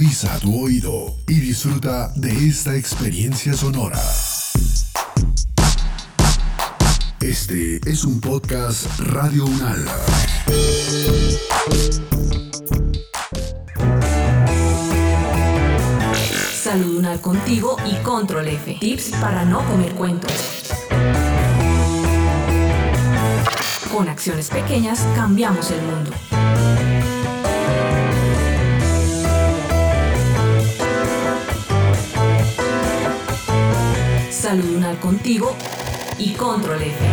Agudiza tu oído y disfruta de esta experiencia sonora. Este es un podcast Radio Unal. Salud Unal contigo y Control F. Tips para no comer cuentos. Con acciones pequeñas cambiamos el mundo. Salud Unal contigo y Control F.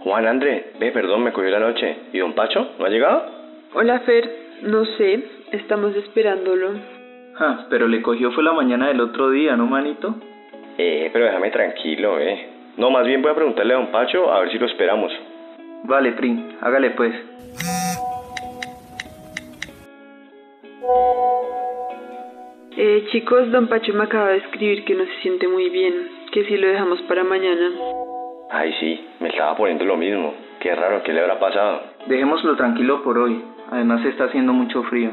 Juan André, ve, perdón, me cogió la noche. ¿Y don Pacho? ¿No ha llegado? Hola Fer, no sé, estamos esperándolo. Ah, pero le cogió fue la mañana del otro día, ¿no, manito? Eh, pero déjame tranquilo, eh. No, más bien voy a preguntarle a don Pacho a ver si lo esperamos. Vale, Prim, hágale pues. Eh, chicos, don Pacho me acaba de escribir que no se siente muy bien, que si lo dejamos para mañana. Ay, sí, me estaba poniendo lo mismo. Qué raro, ¿qué le habrá pasado? Dejémoslo tranquilo por hoy. Además está haciendo mucho frío.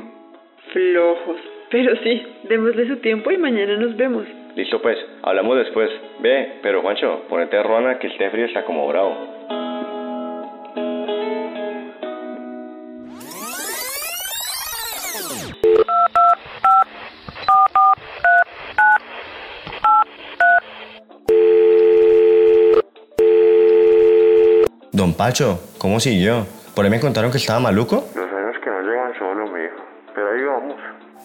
Flojos. Pero sí, démosle su tiempo y mañana nos vemos. Listo pues, hablamos después. Ve, pero Juancho, ponete ruana que este frío está como bravo. Pacho, ¿cómo siguió? ¿Por ahí me contaron que estaba maluco? Los años que no llegan solo, mijo. Pero ahí vamos.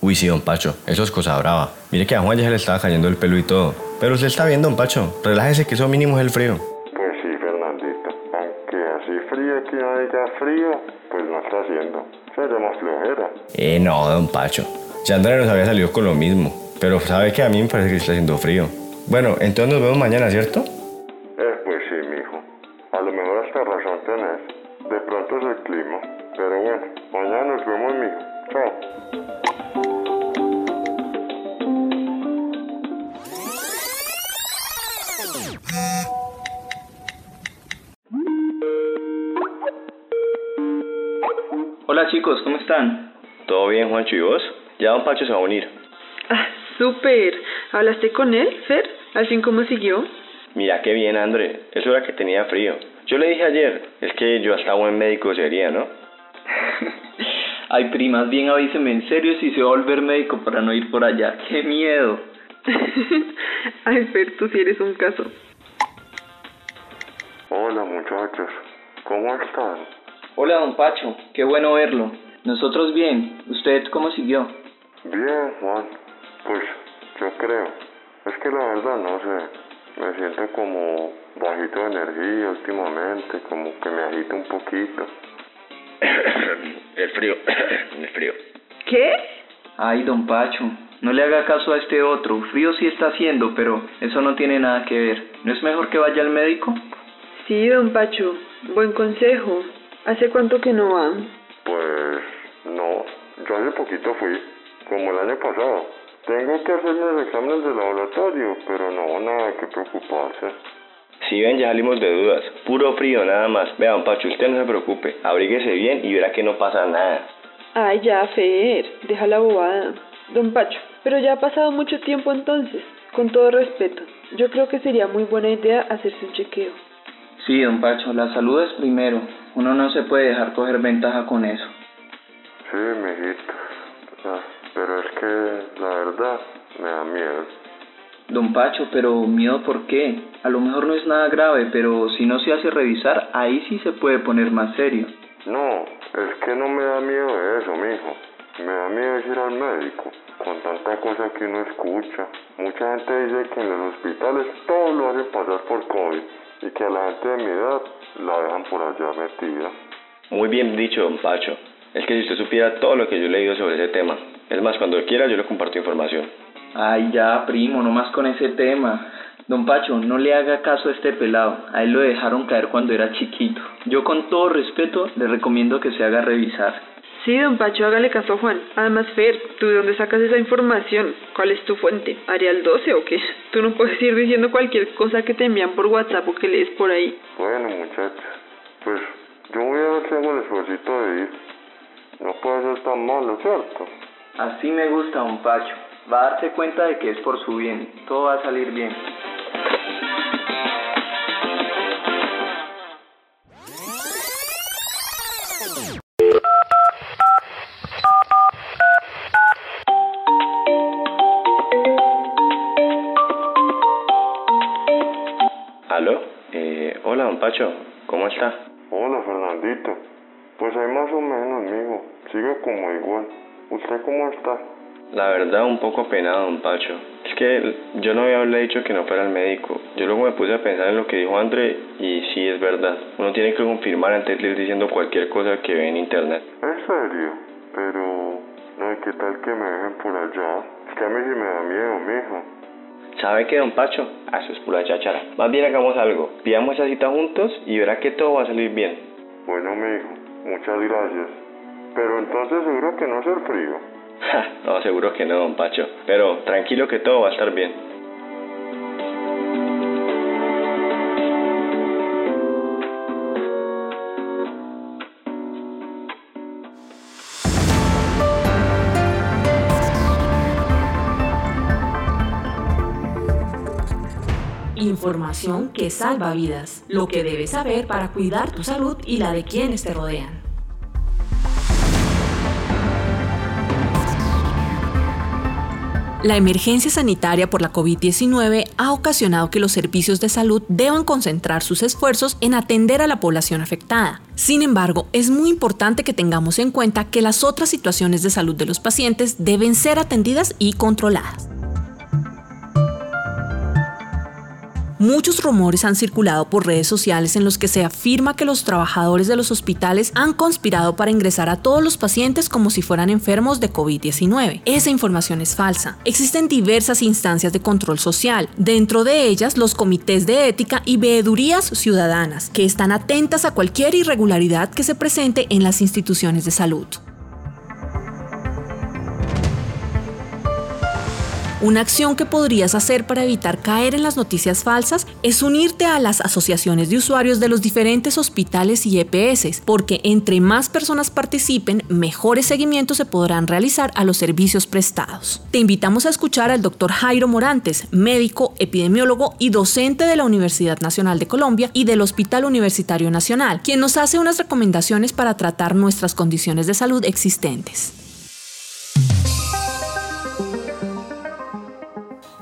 Uy, sí, don Pacho, eso es cosa brava. Mire que a Juan ya se le estaba cayendo el pelo y todo. Pero usted está bien, don Pacho. Relájese que eso mínimo es el frío. Pues sí, Fernandito. Aunque así frío que no diga frío, pues no está haciendo. Será más flojera. Eh, no, don Pacho. Ya Andrea nos había salido con lo mismo. Pero sabe que a mí me parece que está haciendo frío. Bueno, entonces nos vemos mañana, ¿cierto? Hola chicos, ¿cómo están? ¿Todo bien, Juancho? ¿Y vos? Ya don Pacho se va a unir. Ah, súper. ¿Hablaste con él, Fer? ¿Al fin cómo siguió? Mira qué bien, André. Eso era que tenía frío. Yo le dije ayer, es que yo hasta buen médico sería, ¿no? Ay, primas, bien avíseme en serio si se va a volver médico para no ir por allá. ¡Qué miedo! Ay, Fer, tú sí eres un caso. Hola, muchachos. ¿Cómo están? Hola, don Pacho, qué bueno verlo. Nosotros bien. ¿Usted cómo siguió? Bien, Juan. Pues yo creo. Es que la verdad no sé. Me siento como bajito de energía últimamente, como que me agita un poquito. el frío, el frío. ¿Qué? Ay, don Pacho, no le haga caso a este otro. Frío sí está haciendo, pero eso no tiene nada que ver. ¿No es mejor que vaya al médico? Sí, don Pacho. Buen consejo. ¿Hace cuánto que no va? Pues no, yo hace poquito fui, como el año pasado. Tengo que hacerme los exámenes de laboratorio, pero no, nada que preocuparse. Si ven, ya salimos de dudas. Puro frío, nada más. Vea, don Pacho, usted no se preocupe. Abríguese bien y verá que no pasa nada. Ay, ya, Fer. Deja la bobada. Don Pacho, pero ya ha pasado mucho tiempo entonces. Con todo respeto, yo creo que sería muy buena idea hacerse un chequeo. Sí, don Pacho, la salud es primero. Uno no se puede dejar coger ventaja con eso. Sí, mijito. Pero es que la verdad me da miedo. Don Pacho, pero miedo por qué? A lo mejor no es nada grave, pero si no se hace revisar, ahí sí se puede poner más serio. No, es que no me da miedo eso, mijo. Me da miedo ir al médico. Con tanta cosa que uno escucha. Mucha gente dice que en los hospitales todo lo hacen pasar por COVID y que a la gente de mi edad la dejan por allá metida. Muy bien dicho, don Pacho. Es que si usted supiera todo lo que yo he leído sobre ese tema. Es más, cuando quiera yo le comparto información. Ay, ya, primo, no más con ese tema. Don Pacho, no le haga caso a este pelado. A él lo dejaron caer cuando era chiquito. Yo con todo respeto le recomiendo que se haga revisar. Sí, don Pacho, hágale caso a Juan. Además, Fer, ¿tú de dónde sacas esa información? ¿Cuál es tu fuente? ¿Arial 12 o qué? Tú no puedes ir diciendo cualquier cosa que te envían por WhatsApp o que lees por ahí. Bueno, muchachos, pues yo voy a ver si hago el esfuerzo de ir. No puede ser tan malo, ¿cierto? Así me gusta, don Pacho. Va a darse cuenta de que es por su bien. Todo va a salir bien. ¿Aló? Eh, hola, don Pacho. ¿Cómo está? Hola, Fernandito. Pues hay más o menos, mijo. Sigo como igual. ¿Usted cómo está? La verdad, un poco apenado, don Pacho. Es que yo no había dicho que no fuera al médico. Yo luego me puse a pensar en lo que dijo André y sí es verdad. Uno tiene que confirmar antes de ir diciendo cualquier cosa que ve en internet. ¿En serio? Pero... Ay, ¿qué tal que me dejen por allá? Es que a mí sí me da miedo, mijo. ¿Sabe qué, don Pacho? Ah, Eso es pura cháchara. Más bien hagamos algo. Pidamos esa cita juntos y verá que todo va a salir bien. Bueno, mijo, muchas gracias. Pero entonces seguro que no es el frío. No, seguro que no, don Pacho. Pero tranquilo que todo va a estar bien. Información que salva vidas. Lo que debes saber para cuidar tu salud y la de quienes te rodean. La emergencia sanitaria por la COVID-19 ha ocasionado que los servicios de salud deban concentrar sus esfuerzos en atender a la población afectada. Sin embargo, es muy importante que tengamos en cuenta que las otras situaciones de salud de los pacientes deben ser atendidas y controladas. Muchos rumores han circulado por redes sociales en los que se afirma que los trabajadores de los hospitales han conspirado para ingresar a todos los pacientes como si fueran enfermos de COVID-19. Esa información es falsa. Existen diversas instancias de control social, dentro de ellas los comités de ética y veedurías ciudadanas, que están atentas a cualquier irregularidad que se presente en las instituciones de salud. Una acción que podrías hacer para evitar caer en las noticias falsas es unirte a las asociaciones de usuarios de los diferentes hospitales y EPS, porque entre más personas participen, mejores seguimientos se podrán realizar a los servicios prestados. Te invitamos a escuchar al doctor Jairo Morantes, médico, epidemiólogo y docente de la Universidad Nacional de Colombia y del Hospital Universitario Nacional, quien nos hace unas recomendaciones para tratar nuestras condiciones de salud existentes.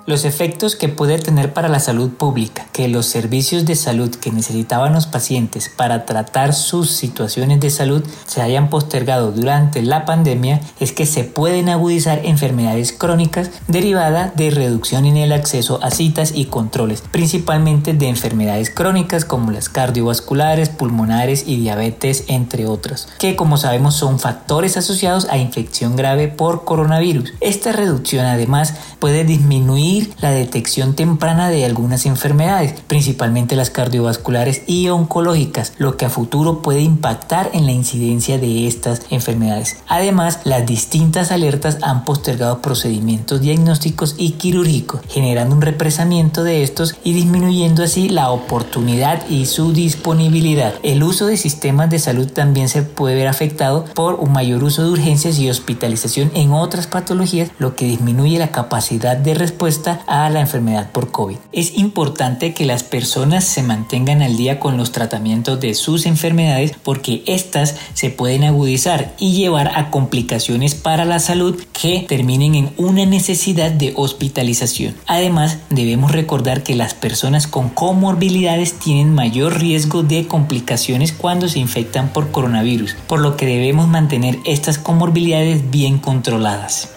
Los efectos que puede tener para la salud pública que los servicios de salud que necesitaban los pacientes para tratar sus situaciones de salud se hayan postergado durante la pandemia es que se pueden agudizar enfermedades crónicas derivadas de reducción en el acceso a citas y controles, principalmente de enfermedades crónicas como las cardiovasculares, pulmonares y diabetes, entre otras, que como sabemos son factores asociados a infección grave por coronavirus. Esta reducción además puede disminuir la detección temprana de algunas enfermedades, principalmente las cardiovasculares y oncológicas, lo que a futuro puede impactar en la incidencia de estas enfermedades. Además, las distintas alertas han postergado procedimientos diagnósticos y quirúrgicos, generando un represamiento de estos y disminuyendo así la oportunidad y su disponibilidad. El uso de sistemas de salud también se puede ver afectado por un mayor uso de urgencias y hospitalización en otras patologías, lo que disminuye la capacidad de respuesta a la enfermedad por COVID. Es importante que las personas se mantengan al día con los tratamientos de sus enfermedades porque estas se pueden agudizar y llevar a complicaciones para la salud que terminen en una necesidad de hospitalización. Además, debemos recordar que las personas con comorbilidades tienen mayor riesgo de complicaciones cuando se infectan por coronavirus, por lo que debemos mantener estas comorbilidades bien controladas.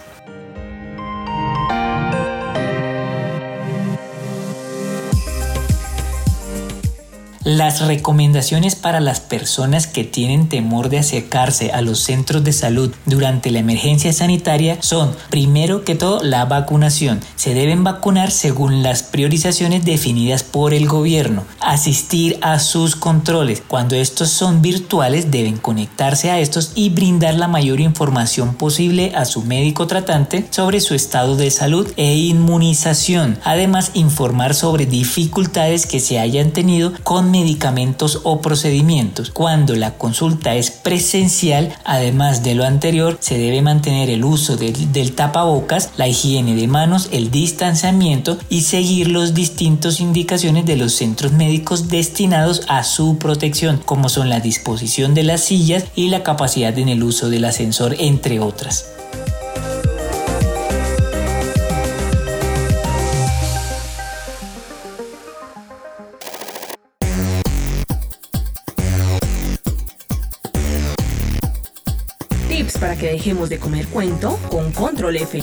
Las recomendaciones para las personas que tienen temor de acercarse a los centros de salud durante la emergencia sanitaria son, primero que todo, la vacunación. Se deben vacunar según las priorizaciones definidas por el gobierno. Asistir a sus controles. Cuando estos son virtuales, deben conectarse a estos y brindar la mayor información posible a su médico tratante sobre su estado de salud e inmunización. Además, informar sobre dificultades que se hayan tenido con medicamentos o procedimientos. Cuando la consulta es presencial, además de lo anterior, se debe mantener el uso del, tapabocas, la higiene de manos, el distanciamiento y seguir los distintos indicaciones de los centros médicos destinados a su protección, como son la disposición de las sillas y la capacidad en el uso del ascensor, entre otras. Para que dejemos de comer cuento con Control F.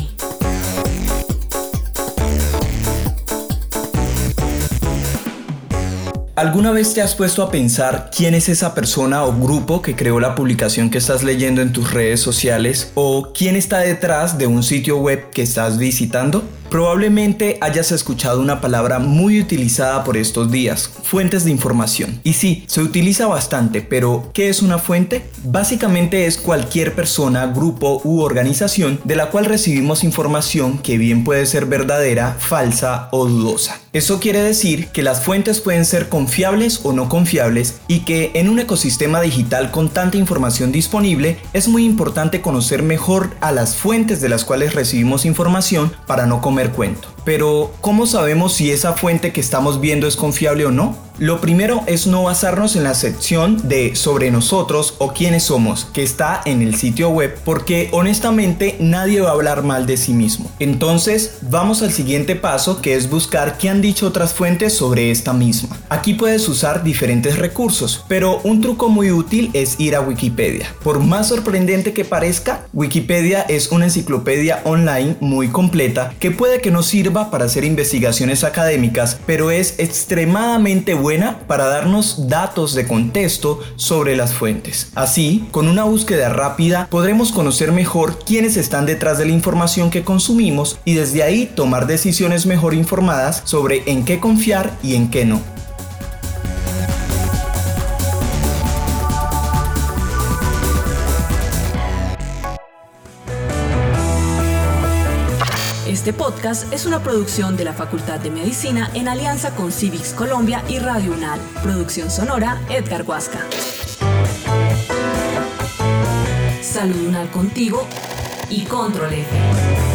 ¿Alguna vez te has puesto a pensar quién es esa persona o grupo que creó la publicación que estás leyendo en tus redes sociales? ¿O quién está detrás de un sitio web que estás visitando? Probablemente hayas escuchado una palabra muy utilizada por estos días, fuentes de información. Y sí, se utiliza bastante, pero ¿qué es una fuente? Básicamente es cualquier persona, grupo u organización de la cual recibimos información que bien puede ser verdadera, falsa o dudosa. Eso quiere decir que las fuentes pueden ser confiables o no confiables y que en un ecosistema digital con tanta información disponible es muy importante conocer mejor a las fuentes de las cuales recibimos información para no comer cuento. Pero, ¿cómo sabemos si esa fuente que estamos viendo es confiable o no? Lo primero es no basarnos en la sección de sobre nosotros o quiénes somos que está en el sitio web porque honestamente nadie va a hablar mal de sí mismo. Entonces vamos al siguiente paso que es buscar qué han dicho otras fuentes sobre esta misma. Aquí puedes usar diferentes recursos, pero un truco muy útil es ir a Wikipedia. Por más sorprendente que parezca, Wikipedia es una enciclopedia online muy completa que puede que no sirva para hacer investigaciones académicas, pero es extremadamente buena buena para darnos datos de contexto sobre las fuentes. Así, con una búsqueda rápida podremos conocer mejor quiénes están detrás de la información que consumimos y desde ahí tomar decisiones mejor informadas sobre en qué confiar y en qué no. Este podcast es una producción de la Facultad de Medicina en alianza con Civics Colombia y Radio UNAL. Producción sonora Edgar Huasca. Salud UNAL contigo y Control F.